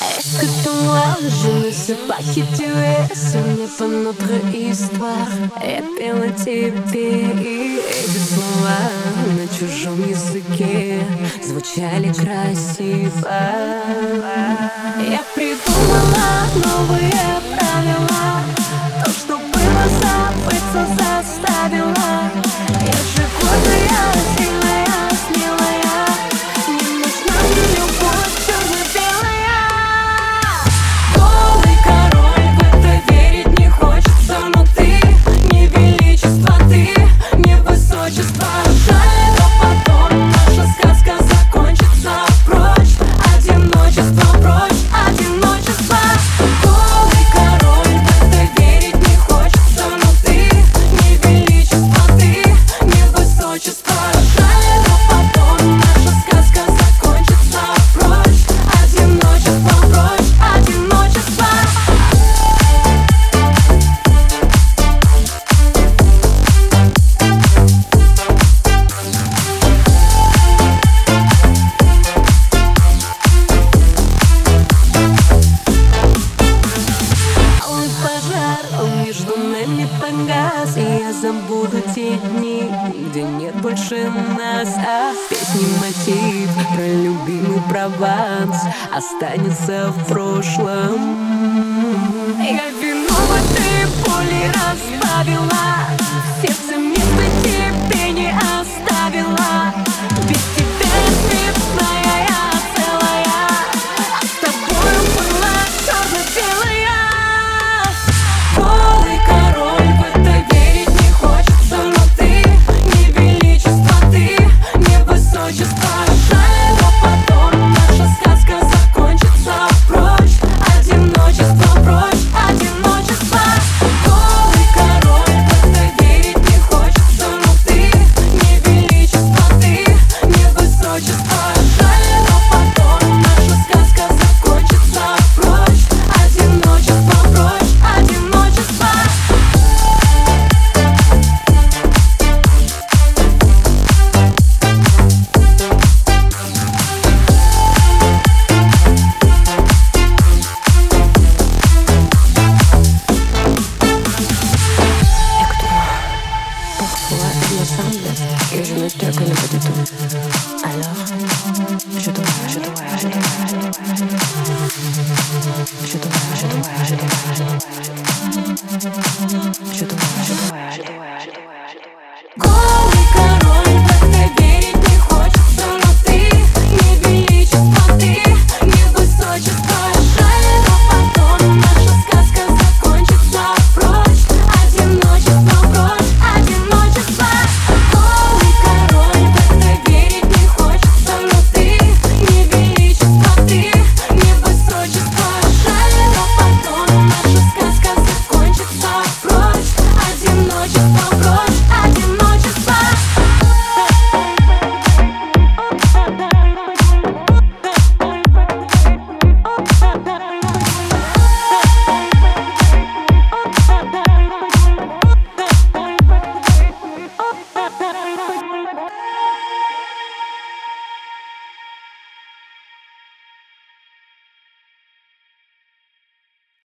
Est-ce que toi, je ne sais pas qui tu es Ce n'est pas notre histoire Я тебе и эти слова На чужом языке Звучали красиво тоннель погас И я забуду те дни, где нет больше нас. А песни мотив про любимый Прованс Останется в прошлом. je te connais pas du tout. Alors, je dois, je dois, aller.